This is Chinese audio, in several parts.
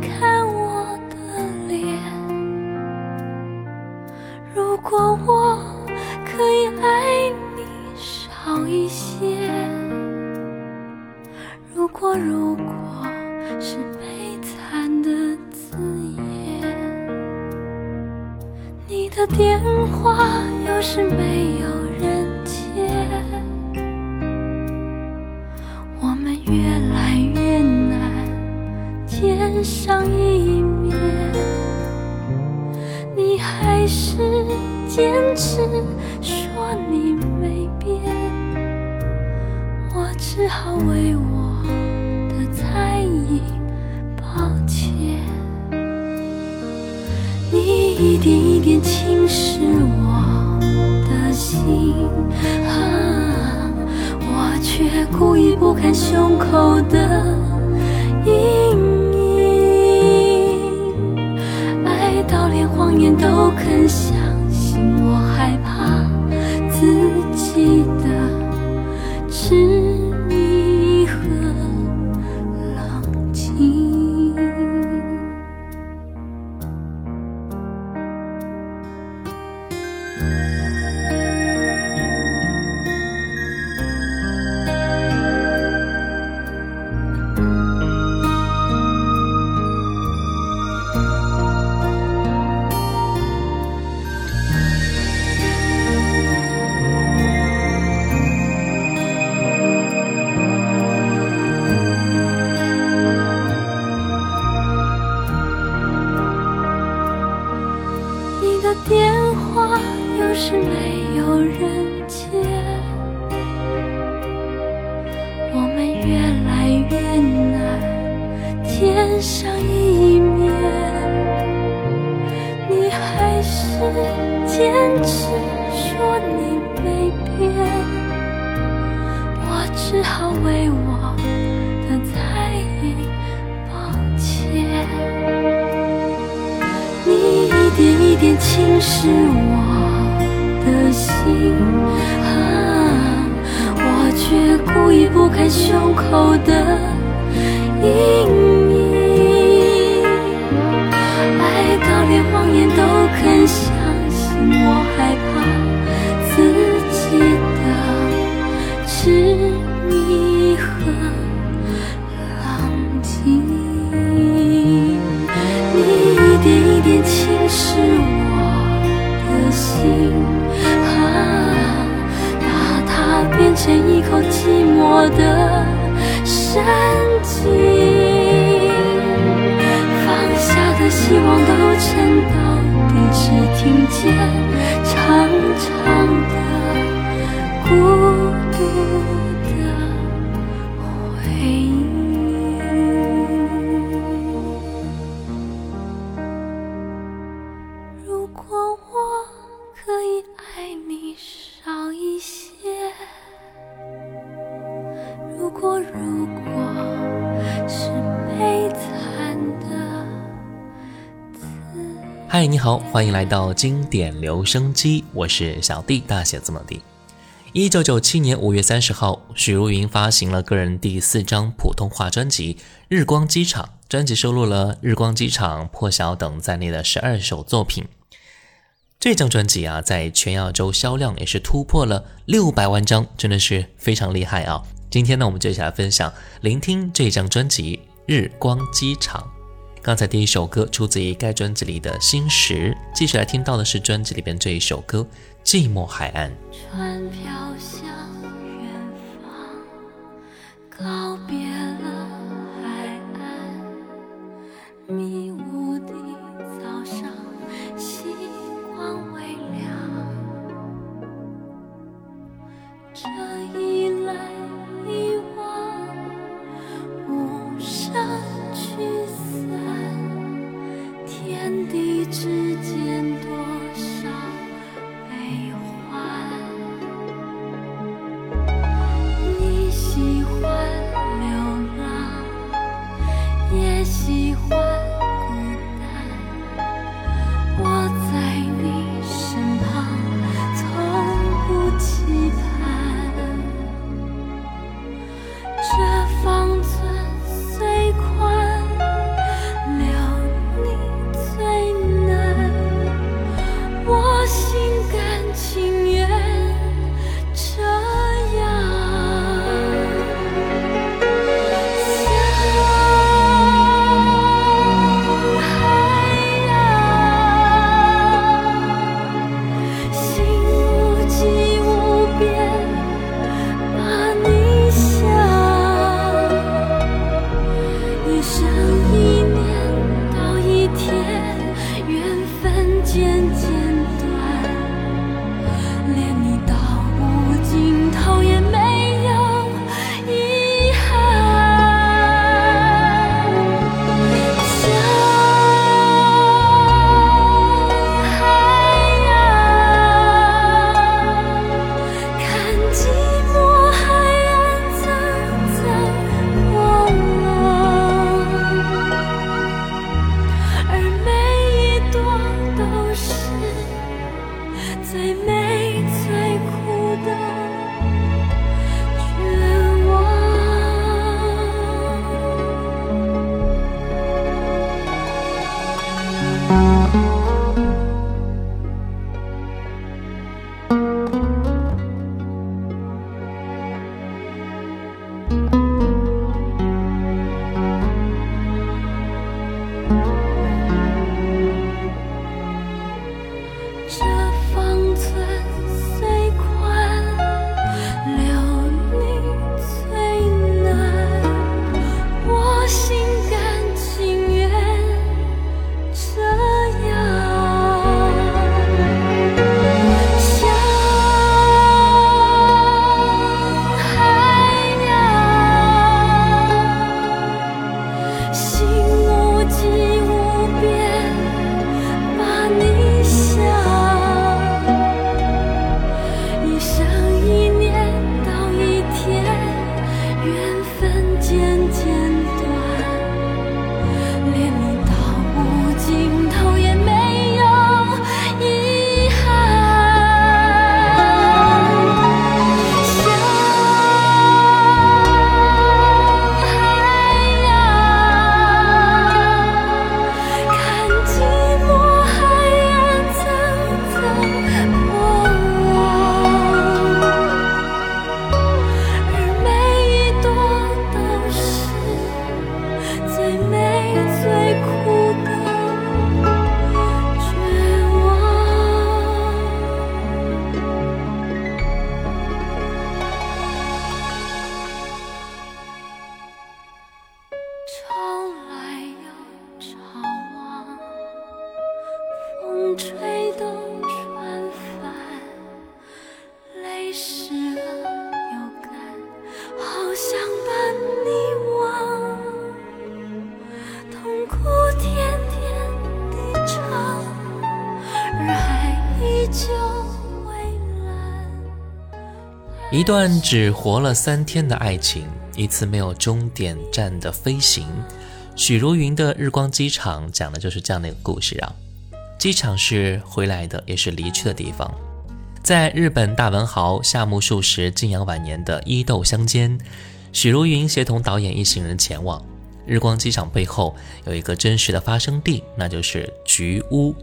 看是我的心啊，我却故意不看胸口的阴影，爱到连谎言都肯相信，我害怕自己的痴迷和浪你一点一点侵蚀我。连一口寂寞的神经放下的希望都沉到底只听见长长的孤独。嗨，你好，欢迎来到经典留声机，我是小弟，大写字母 D。一九九七年五月三十号，许茹芸发行了个人第四张普通话专辑《日光机场》，专辑收录了《日光机场》《破晓》等在内的十二首作品。这张专辑啊，在全亚洲销量也是突破了六百万张，真的是非常厉害啊！今天呢，我们就一起来分享、聆听这张专辑《日光机场》。刚才第一首歌出自于该专辑里的《心石》，继续来听到的是专辑里边这一首歌《寂寞海岸》。船飘向远方，告别 fire. 一段只活了三天的爱情，一次没有终点站的飞行。许茹芸的《日光机场》讲的就是这样的一个故事啊。机场是回来的，也是离去的地方。在日本大文豪夏目漱石静养晚年的伊豆乡间，许茹芸协同导演一行人前往。日光机场背后有一个真实的发生地，那就是菊屋。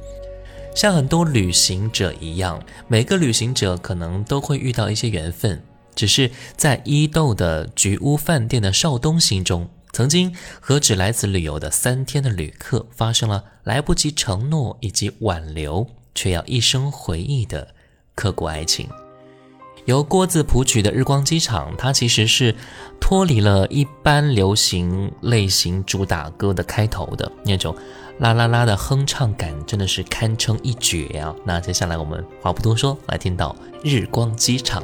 像很多旅行者一样，每个旅行者可能都会遇到一些缘分。只是在伊豆的菊屋饭店的少东心中，曾经和只来此旅游的三天的旅客发生了来不及承诺以及挽留，却要一生回忆的刻骨爱情。由郭子谱曲的《日光机场》，它其实是脱离了一般流行类型主打歌的开头的那种啦啦啦的哼唱感，真的是堪称一绝啊！那接下来我们话不多说，来听到《日光机场》。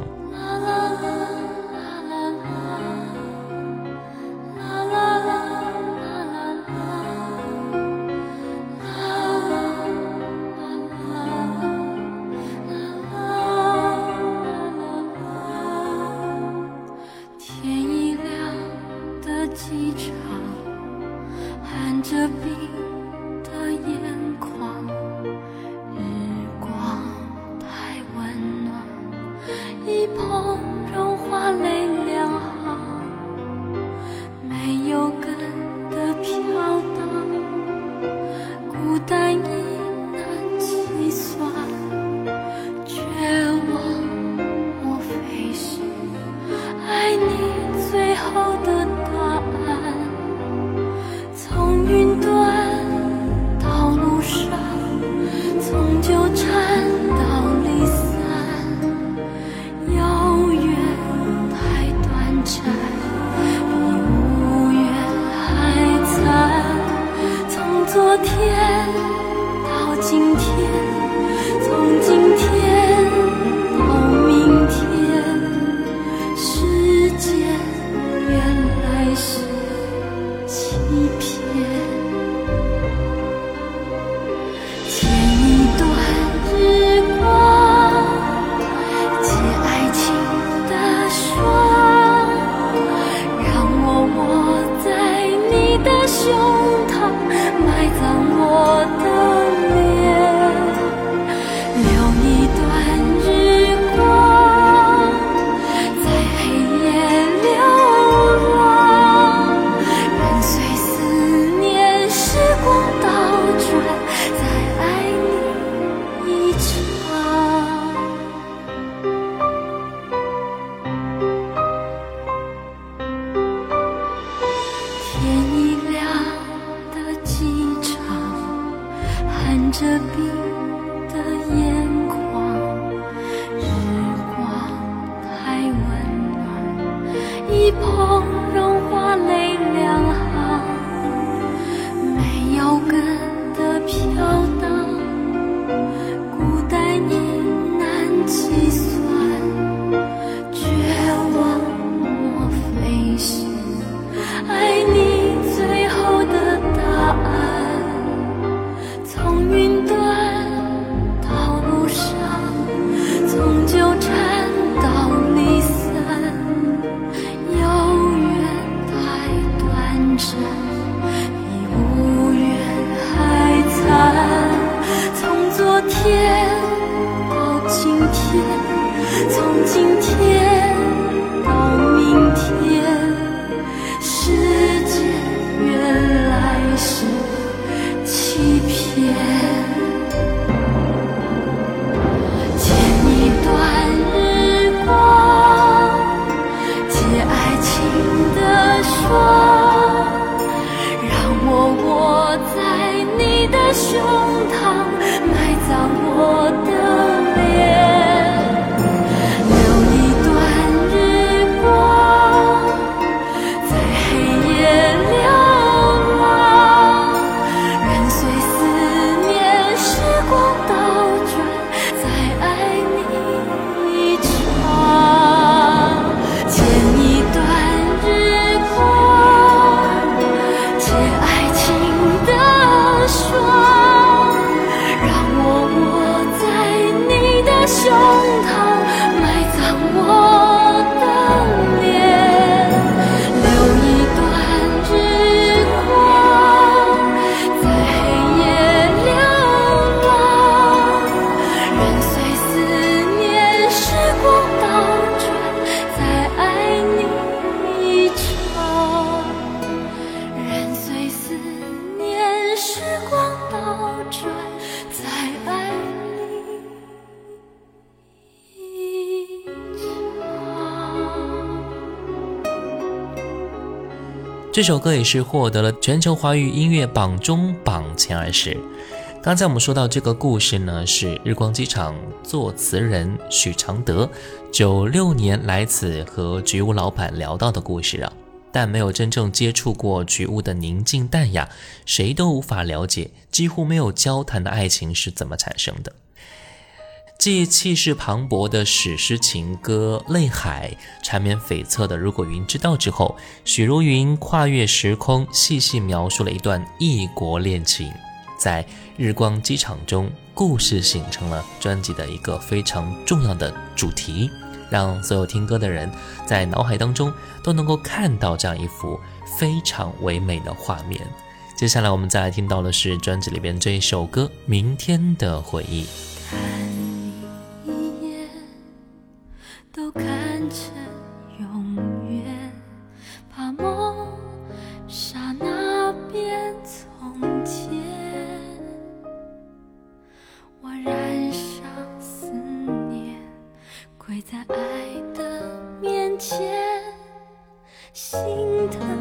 这首歌也是获得了全球华语音乐榜中榜前二十。刚才我们说到这个故事呢，是日光机场作词人许常德九六年来此和菊屋老板聊到的故事啊，但没有真正接触过菊屋的宁静淡雅，谁都无法了解几乎没有交谈的爱情是怎么产生的。继气势磅礴的史诗情歌《泪海》缠绵悱恻的《如果云知道》之后，许茹芸跨越时空，细细描述了一段异国恋情。在日光机场中，故事形成了专辑的一个非常重要的主题，让所有听歌的人在脑海当中都能够看到这样一幅非常唯美的画面。接下来我们再来听到的是专辑里边这一首歌《明天的回忆》。都看成永远，怕梦刹那变从前。我染上思念，跪在爱的面前，心疼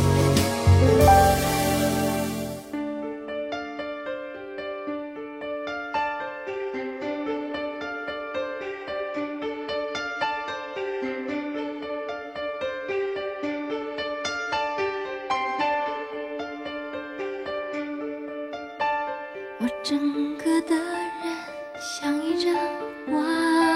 我整个的人像一张网，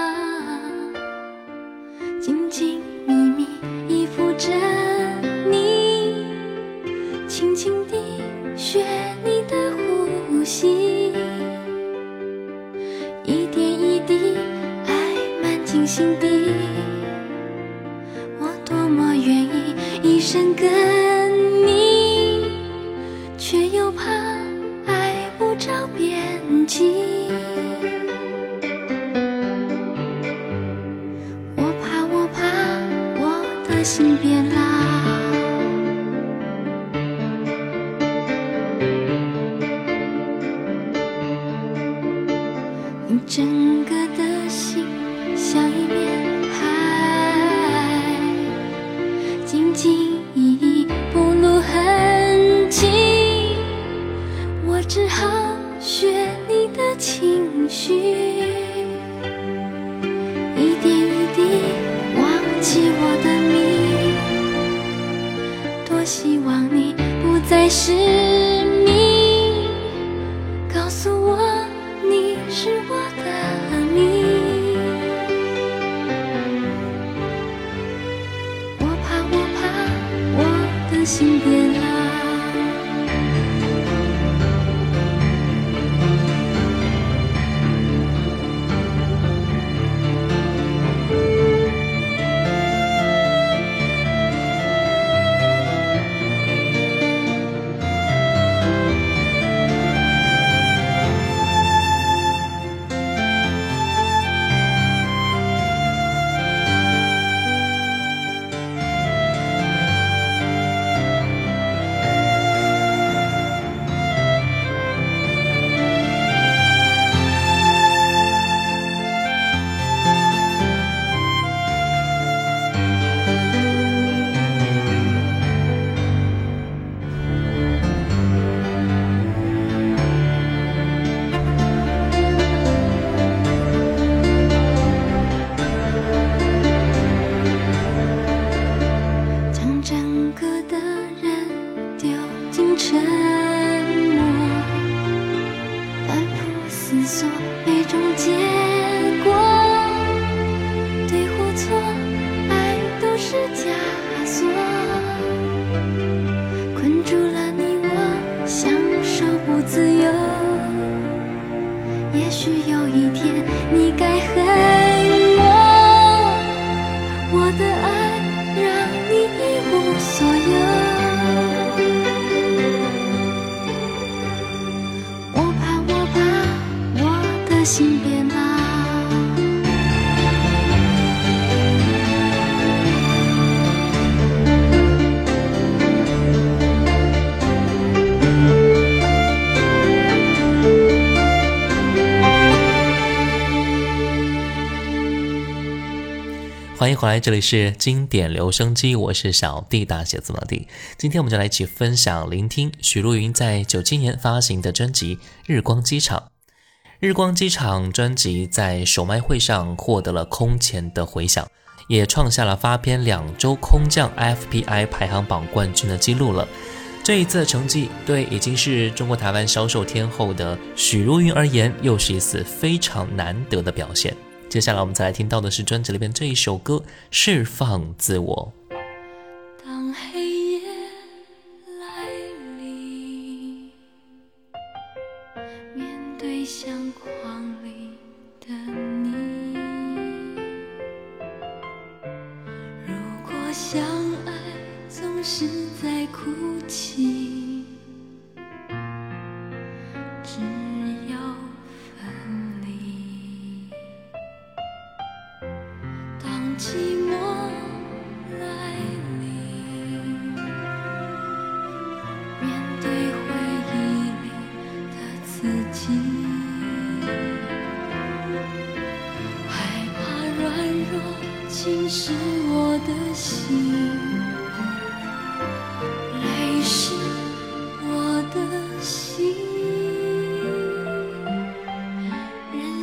希望你不再是迎回来，这里是经典留声机，我是小弟大写字母弟。今天我们就来一起分享、聆听许茹芸在九七年发行的专辑《日光机场》。《日光机场》专辑在首卖会上获得了空前的回响，也创下了发片两周空降 FPI 排行榜冠军的记录了。这一次的成绩，对已经是中国台湾销售天后的许茹芸而言，又是一次非常难得的表现。接下来我们再来听到的是专辑里边这一首歌《释放自我》。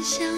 想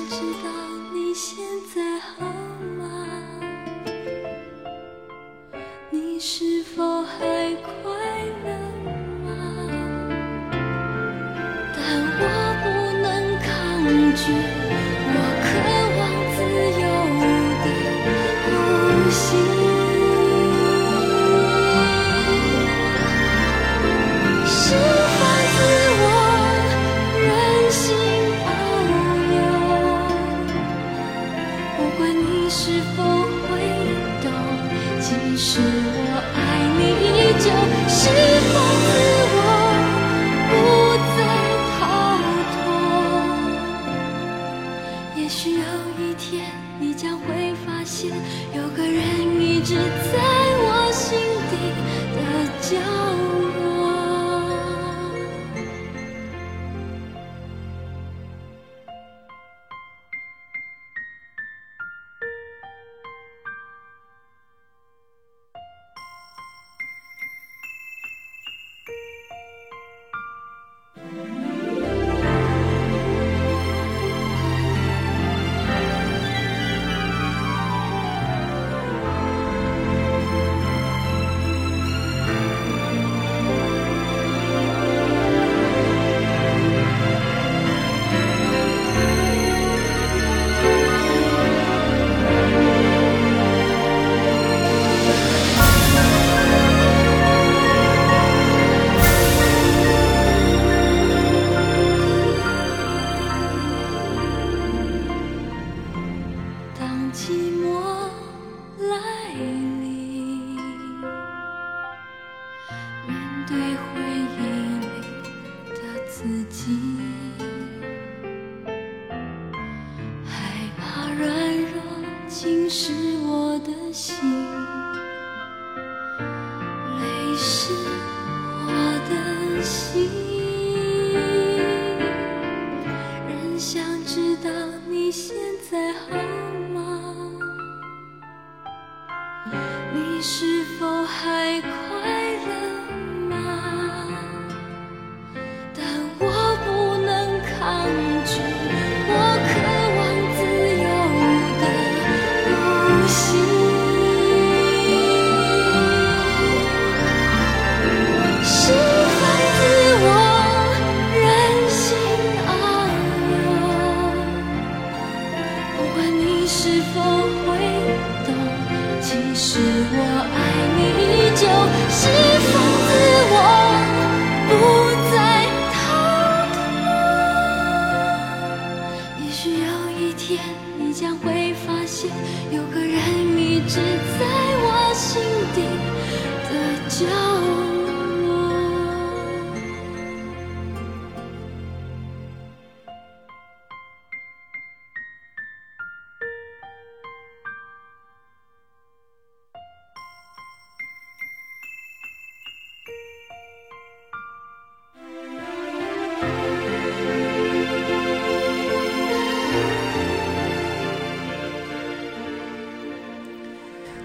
是否还快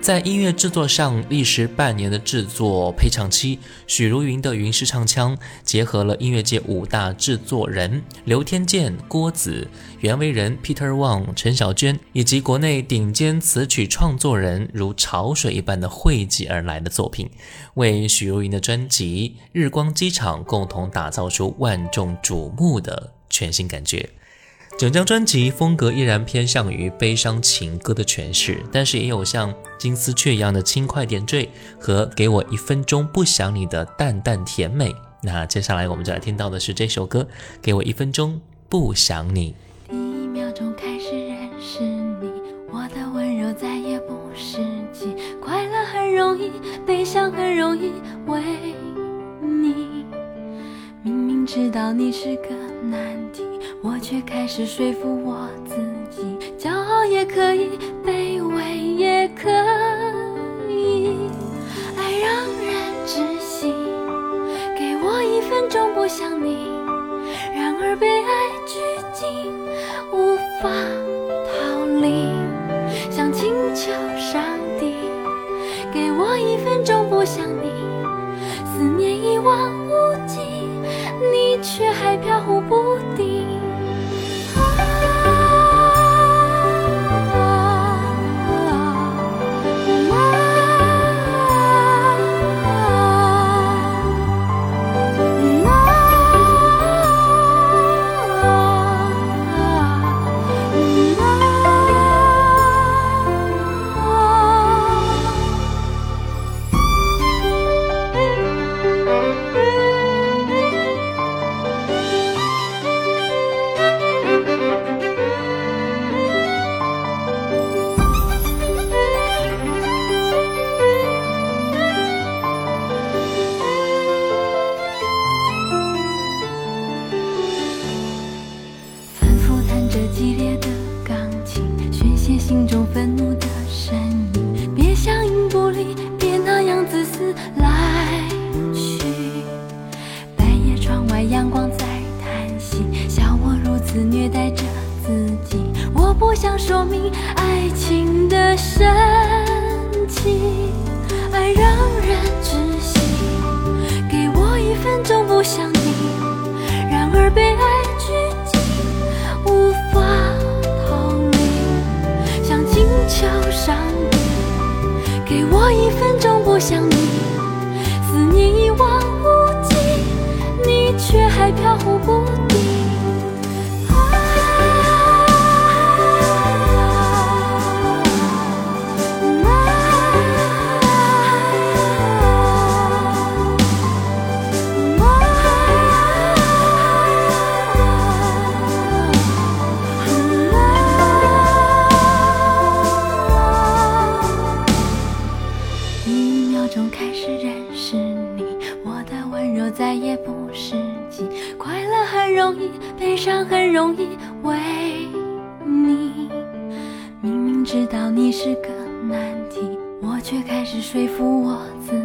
在音乐制作上历时半年的制作配唱期，许茹芸的云式唱腔结合了音乐界五大制作人刘天健、郭子、袁惟仁、Peter Wang、陈小娟，以及国内顶尖词曲创作人如潮水一般的汇集而来的作品，为许茹芸的专辑《日光机场》共同打造出万众瞩目的全新感觉。整张专辑风格依然偏向于悲伤情歌的诠释，但是也有像金丝雀一样的轻快点缀和给我一分钟不想你的淡淡甜美。那接下来我们就来听到的是这首歌，给我一分钟不想你。第一秒钟开始认识你，我的温柔再也不是己，快乐很容易，悲伤很容易，为你，明明知道你是个难题。我却开始说服我自己，骄傲也可以，卑微也可以，爱让人窒息。给我一分钟不想你，然而被爱拘禁，无法肆虐待着自己，我不想说明爱情的神奇，爱让人窒息。给我一分钟不想你，然而被爱拘禁，无法逃离。像金秋上帝，给我一分钟不想你，思念一望无际，你却还飘忽不定。悲伤很容易为你，明明知道你是个难题，我却开始说服我自己。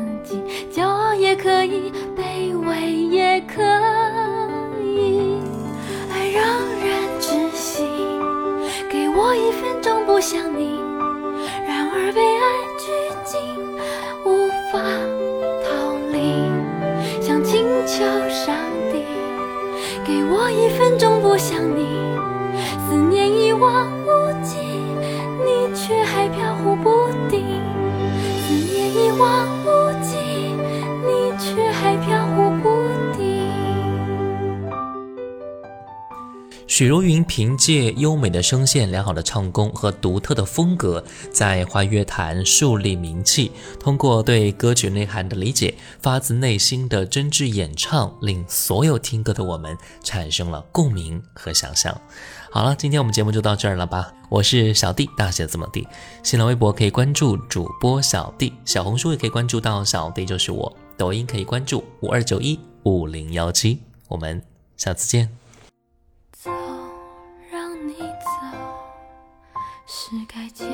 许茹芸凭借优美的声线、良好的唱功和独特的风格，在华乐坛树立名气。通过对歌曲内涵的理解，发自内心的真挚演唱，令所有听歌的我们产生了共鸣和想象。好了，今天我们节目就到这儿了吧？我是小弟，大写字母 D。新浪微博可以关注主播小弟，小红书也可以关注到小弟就是我，抖音可以关注五二九一五零幺七。我们下次见。是该戒